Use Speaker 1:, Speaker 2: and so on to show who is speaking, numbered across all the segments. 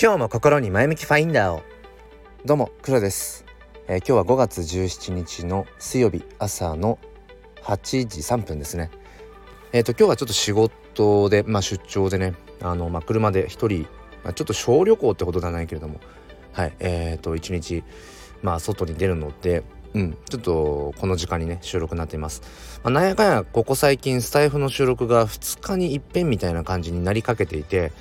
Speaker 1: 今日も心に前向きファインダーを。どうも黒です、えー、今日は5月17日の水曜日朝の8時3分ですね。えっ、ー、と今日はちょっと仕事でまあ出張でねあのまあ車で一人、まあ、ちょっと小旅行ってことではないけれども。はいえっ、ー、と一日まあ外に出るのでうん、ちょっとこの時間にね収録になっています。まあ、なんやかんやここ最近スタイフの収録が2日に一遍みたいな感じになりかけていて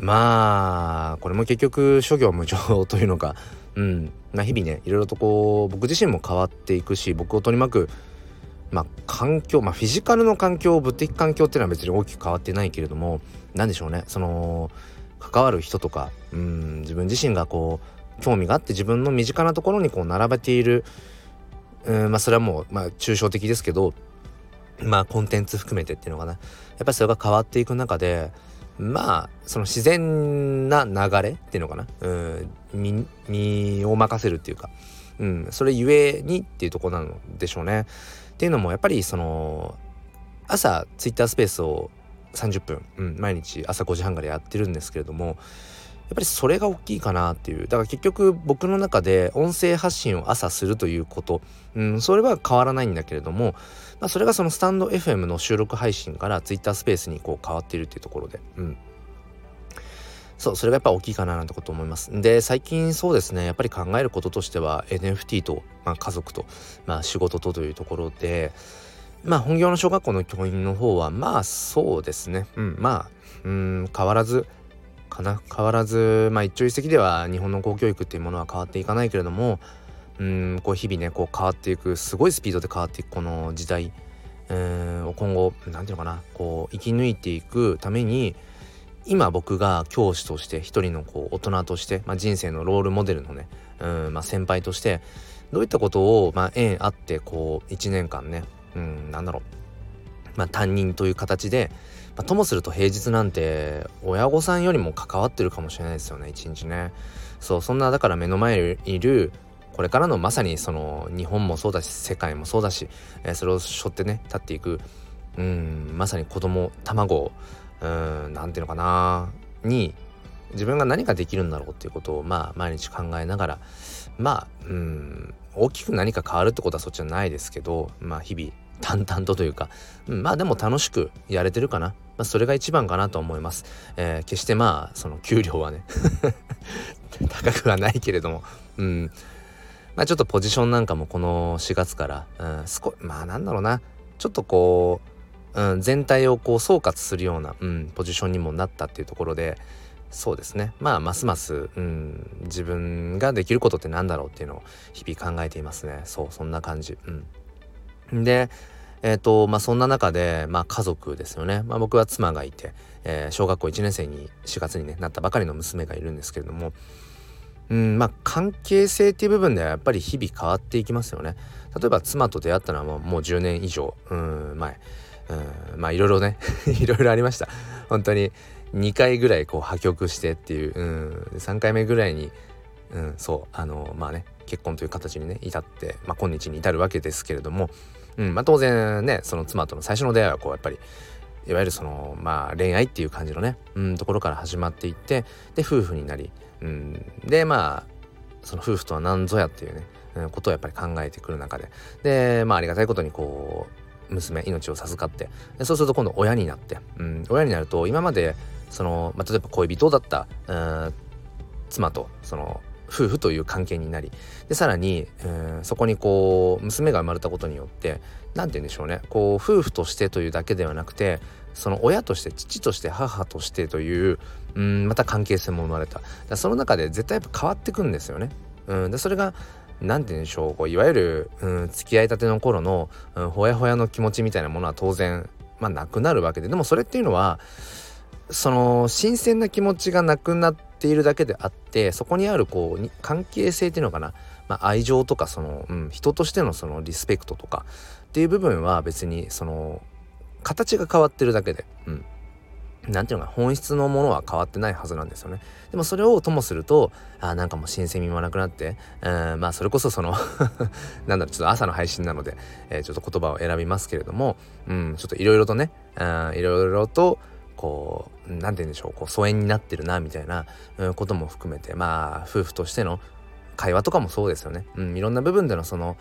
Speaker 1: まあこれも結局諸行無常というのか、うん、まあ、日々ねいろいろとこう僕自身も変わっていくし僕を取り巻くまあ環境まあフィジカルの環境物的環境っていうのは別に大きく変わってないけれども何でしょうね。その関わる人とかうん自分自身がこう興味があって自分の身近なところにこう並べているうんまあそれはもうまあ抽象的ですけどまあコンテンツ含めてっていうのかな。やっぱりそれが変わっていく中でまあその自然な流れっていうのかな？うん。身身を任せるっていうか、うん、それゆえにっていうとこなのでしょうね。っていうのもやっぱりその朝ツイッタースペースを30分、うん、毎日朝5時半からやってるんですけれどもやっぱりそれが大きいかなっていう。だから結局僕の中で音声発信を朝するということ、うん、それは変わらないんだけれども、まあ、それがそのスタンド FM の収録配信から Twitter スペースにこう変わっているっていうところで、うん、そうそれがやっぱ大きいかななんてこと思います。で最近そうですね。やっぱり考えることとしては NFT と、まあ、家族と、まあ、仕事とというところでまあ本業の小学校の教員の方はまあそうですね。うんまあうん変わらずかな。変わらずまあ一朝一夕では日本の公教育っていうものは変わっていかないけれどもうんこう日々ねこう変わっていくすごいスピードで変わっていくこの時代。うん今後何て言うのかな。こう生き抜いていくために今僕が教師として一人のこう大人として、まあ、人生のロールモデルのねうん、まあ、先輩としてどういったことを、まあ、縁あってこう1年間ねうんなんだろう。まあ、担任という形で、まあ、ともすると平日なんて親御さんよりも関わってるかもしれないですよね一日ね。そうそんなだから目の前にいるこれからのまさにその日本もそうだし世界もそうだし、えー、それを背負ってね立っていくうんまさに子供卵うん何ていうのかなに自分が何ができるんだろうっていうことをまあ毎日考えながらまあうん大きく何か変わるってことはそっちじゃないですけどまあ日々淡々とというか、うん、まあでも楽しくやれてるかな。まあ、それが一番かなと思います。えー、決してまあその給料はね 高くはないけれども、うん。まあちょっとポジションなんかもこの4月から、うん、少まあなんだろうな、ちょっとこう、うん、全体をこう総括するような、うん、ポジションにもなったっていうところで、そうですねまあますます、うん、自分ができることってなんだろうっていうのを日々考えていますねそうそんな感じうんで、えっ、と、まあ、そんな中で、まあ、家族ですよね。まあ、僕は妻がいて、えー、小学校1年生に4月に、ね、なったばかりの娘がいるんですけれども、うん、まあ、関係性っていう部分ではやっぱり日々変わっていきますよね。例えば妻と出会ったのはもうもう10年以上、うん、前。うん、まあ、いろいろね、いろいろありました。本当に2回ぐらいこう破局してっていう、うん、3回目ぐらいに、うん、そう、あの、まあね、結婚という形にね、至って、まあ、今日に至るわけですけれども、うんまあ、当然ねその妻との最初の出会いはこうやっぱりいわゆるそのまあ恋愛っていう感じのね、うん、ところから始まっていってで夫婦になり、うん、でまあその夫婦とは何ぞやっていうね、うん、ことをやっぱり考えてくる中ででまあありがたいことにこう娘命を授かってでそうすると今度親になって、うん、親になると今までその、まあ、例えば恋人だった、うん、妻とその夫婦という関係になりでさらに、えー、そこにこう娘が生まれたことによって何て言うんでしょうね。こう夫婦としてというだけではなくてその親として父として母としてといううんまた関係性も生まれた。その中で絶対やっぱ変わってくんですよね。うん、でそれが何て言うんでしょう。こういわゆる、うん、付き合いたての頃の、うん、ほやほやの気持ちみたいなものは当然まあなくなるわけで。でもそれっていうのはその新鮮な気持ちがなくなっているだけであってそこにあるこう関係性っていうのかな、まあ、愛情とかその、うん、人としてのそのリスペクトとかっていう部分は別にその形が変わってるだけで、うん、なんていうのか本質のものは変わってないはずなんですよね。でもそれをともするとあなんかもう新鮮味もなくなって、うん、まあそれこそその なんだろうちょっと朝の配信なので、えー、ちょっと言葉を選びますけれども、うん、ちょっといろいろとねいろいろとこう何て言うんでしょうこう疎遠になってるなみたいな、ことも含めてまあ夫婦としての会話とかもそうですよね。うん、いろんな部分でのその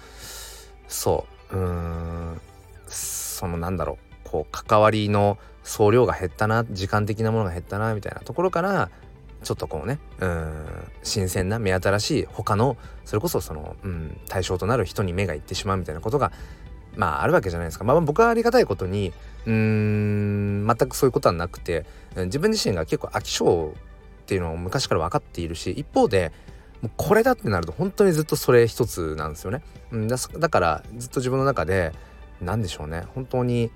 Speaker 1: そううんそのなんだろうこう関わりの総量が減ったな時間的なものが減ったなみたいなところからちょっとこうねうん新鮮な目新しい他のそれこそその、うん、対象となる人に目がいってしまうみたいなことがまああるわけじゃないですか。まあ僕はありがたいことにうーん全くそういうことはなくて自分自身が結構飽き性っていうのを昔から分かっているし一方でもうこれだってなると本当にずっとそれ一つなんですよね。うん、だだからずっと自分の中で何でしょうね本当に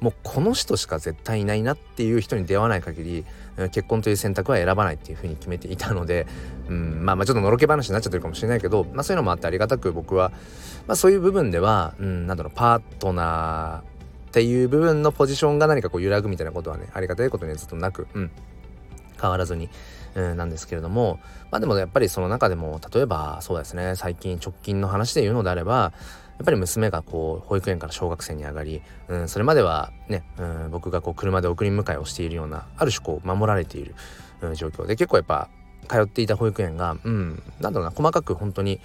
Speaker 1: もうこの人しか絶対いないなっていう人に出会わない限り結婚という選択は選ばないっていうふうに決めていたので、うん、まあまあちょっとのろけ話になっちゃってるかもしれないけど、まあ、そういうのもあってありがたく僕は、まあ、そういう部分では、うん、なんだろうパートナーっていう部分のポジションが何かこう揺らぐみたいなことはねありがたいことにはずっとなく、うん、変わらずに、うん、なんですけれどもまあでもやっぱりその中でも例えばそうですね最近直近の話で言うのであればやっぱり娘がこう保育園から小学生に上がり、うん、それまではね、うん、僕がこう車で送り迎えをしているようなある種こう守られている、うん、状況で結構やっぱ通っていた保育園が、うん、なんだろうな細かく本当に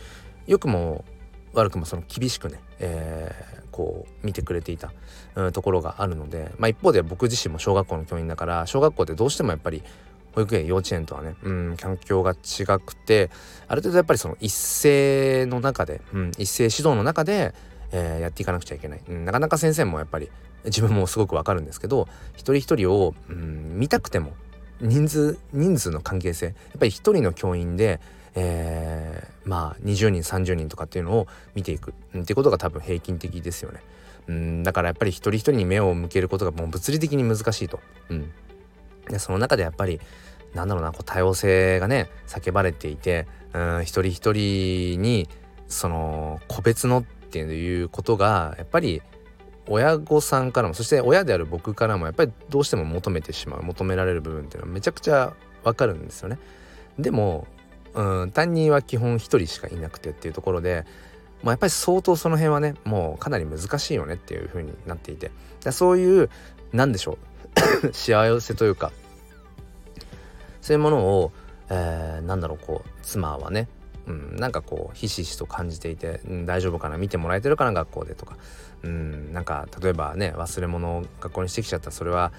Speaker 1: 良くも悪くもその厳しくね、えー、こう見てくれていた、うん、ところがあるので、まあ、一方で僕自身も小学校の教員だから小学校でどうしてもやっぱり保育園幼稚園とはね、うん、環境が違くてある程度やっぱりその一斉の中で、うん、一斉指導の中で、えー、やっていかなくちゃいけない、うん、なかなか先生もやっぱり自分もすごくわかるんですけど一人一人を、うん、見たくても人数人数の関係性やっぱり一人の教員で、えー、まあ20人30人とかっていうのを見ていく、うん、っていうことが多分平均的ですよね。うん、だからやっぱり一人一人に目を向けることがもう物理的に難しいと。うん、でその中でやっぱりなんだろうなこう多様性がね叫ばれていてうん一人一人にその個別のっていうことがやっぱり親御さんからもそして親である僕からもやっぱりどうしても求めてしまう求められる部分っていうのはめちゃくちゃわかるんですよね。でもうん担任は基本一人しかいなくてっていうところでまあ、やっぱり相当その辺はねもうかなり難しいよねっていう風になっていてそういう何でしょう 幸せというかそういうものを、えー、なんだろうこう妻はねうん、なんかこうひしひしと感じていて、うん、大丈夫かな見てもらえてるかな学校でとか、うん、なんか例えばね忘れ物を学校にしてきちゃった。それは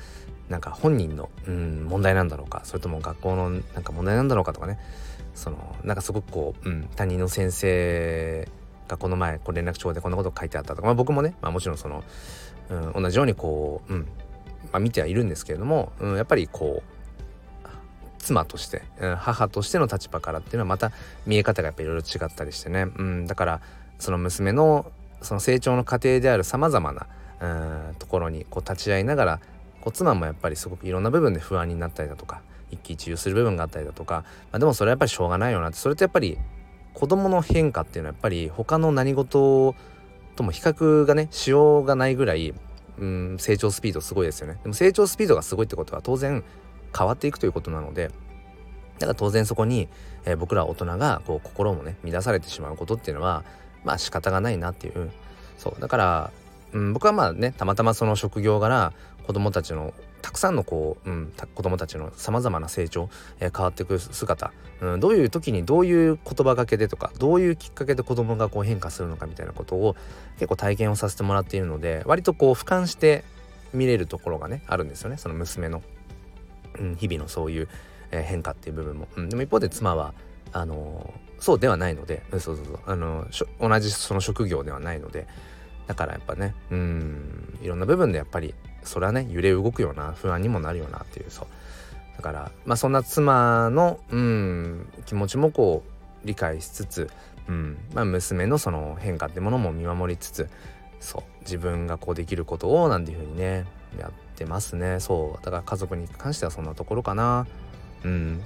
Speaker 1: なんか本人の、うん、問題なんだろうか。それとも学校のなんか問題なんだろうかとかね。そのなんかすごくこう、うん、担任の先生がこの前こう連絡帳でこんなこと書いてあったとか、まあ、僕もね、まあ、もちろんその、うん、同じようにこう、うんまあ、見てはいるんですけれども、うん、やっぱりこう妻として、うん、母としての立場からっていうのはまた見え方がやっぱいろいろ違ったりしてね、うん、だからその娘のその成長の過程であるさまざまな、うん、ところにこう立ち会いながらこう妻もやっぱりすごくいろんな部分で不安になったりだとか一喜一憂する部分があったりだとか、まあ、でもそれはやっぱりしょうがないよなって。それってやっぱり子供の変化っていうのはやっぱり他の何事とも比較がねしようがないぐらい、うん、成長スピードすごいですよね。でも成長スピードがすごいってことは当然変わっていくということなのでだから当然そこに、えー、僕ら大人がこう心もね乱されてしまうことっていうのはまあ仕方がないなっていうそうだから、うん、僕はまあねたまたまその職業柄子供たちのたくさんのこう、うん、子供たちのさまざまな成長、えー、変わっていく姿、うん、どういう時にどういう言葉がけでとかどういうきっかけで子供がこう変化するのかみたいなことを結構体験をさせてもらっているので割とこう俯瞰して見れるところがねあるんですよねその娘のうん、日々のそういう、えー、変化っていう部分も、うん、でも一方で妻はあのー、そうではないので、そうそうそうあのー、同じその職業ではないのでだからやっぱねうんいろんな部分でやっぱりそれはね揺れ動くような不安にもなるよなっていうそう。だからまあそんな妻のうん気持ちもこう理解しつつ、うんまあ、娘のその変化ってものも見守りつつそう自分がこうできることをなんていうふうにねやってますね。そう。だから家族に関してはそんなところかな。うん。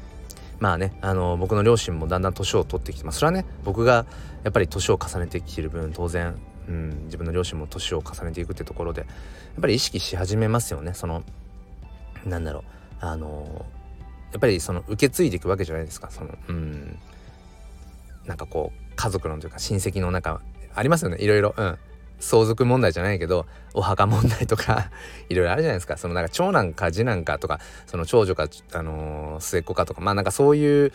Speaker 1: まあねあの僕の両親もだんだん年を取ってきてますそれはね僕がやっぱり年を重ねてきてる分当然、うん、自分の両親も年を重ねていくってところでやっぱり意識し始めますよね。そのなんだろう。あのやっぱりその受け継いでいくわけじゃないですか。そのうん。なんかこう家族のというか親戚の中ありますよね。いろいろ。うん。相続問題じゃないけどお墓問題とか いろいろあるじゃないですか。そのなんか長男か次男かとかその長女か、あの、末っ子かとか。まあなんかそういう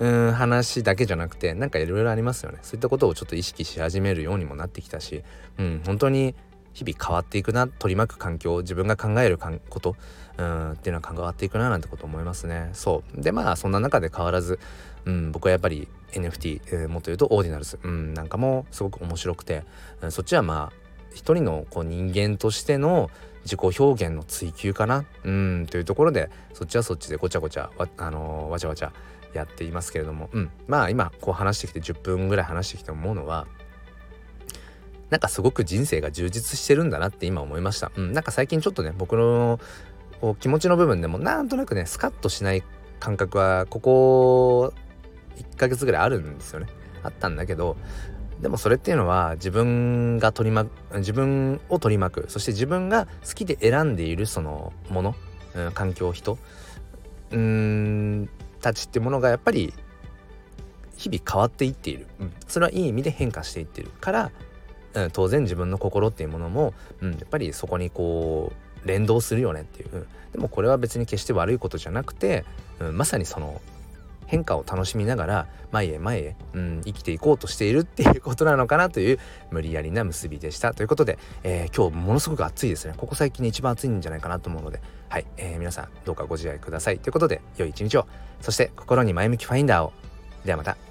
Speaker 1: うん話だけじゃなくてなんかいろいろありますよね。そういったことをちょっと意識し始めるようにもなってきたし、うん、本当に日々変わっていくな取り巻く環境自分が考えることうんっていうのは変わっていくななんてこと思いますね。そう。でまあそんな中で変わらず、うん、僕はやっぱり NFT、えー、もっと言うとオーディナルズ、うん、なんかもすごく面白くて、うん、そっちはまあ一人のこう人間としての自己表現の追求かな。うんというところでそっちはそっちでごちゃごちゃわ,、あのー、わちゃわちゃやっていますけれども、うん、まあ今こう話してきて10分ぐらい話してきて思うのはなんかすごく人生が充実してるんだなって今思いました。うん、なんか最近ちょっとね僕の気持ちの部分でもなんとなくねスカッとしない感覚はここ1ヶ月ぐらいあるんですよね。あったんだけどでもそれっていうのは自分が取り巻く自分を取り巻くそして自分が好きで選んでいるそのもの、うん、環境人うんたちってものがやっぱり日々変わっていっている、うん、それはいい意味で変化していってるから、うん、当然自分の心っていうものも、うん、やっぱりそこにこう連動するよねっていう、でもこれは別に決して悪いことじゃなくて、うん、まさにその変化を楽しみながら前へ前へ、うん、生きていこうとしているっていうことなのかなという無理やりな結びでした。ということで、えー、今日ものすごく暑いですね。ここ最近で一番暑いんじゃないかなと思うので。はい、えー、皆さんどうかご自愛ください。ということで良い一日を。そして心に前向きファインダーを。ではまた。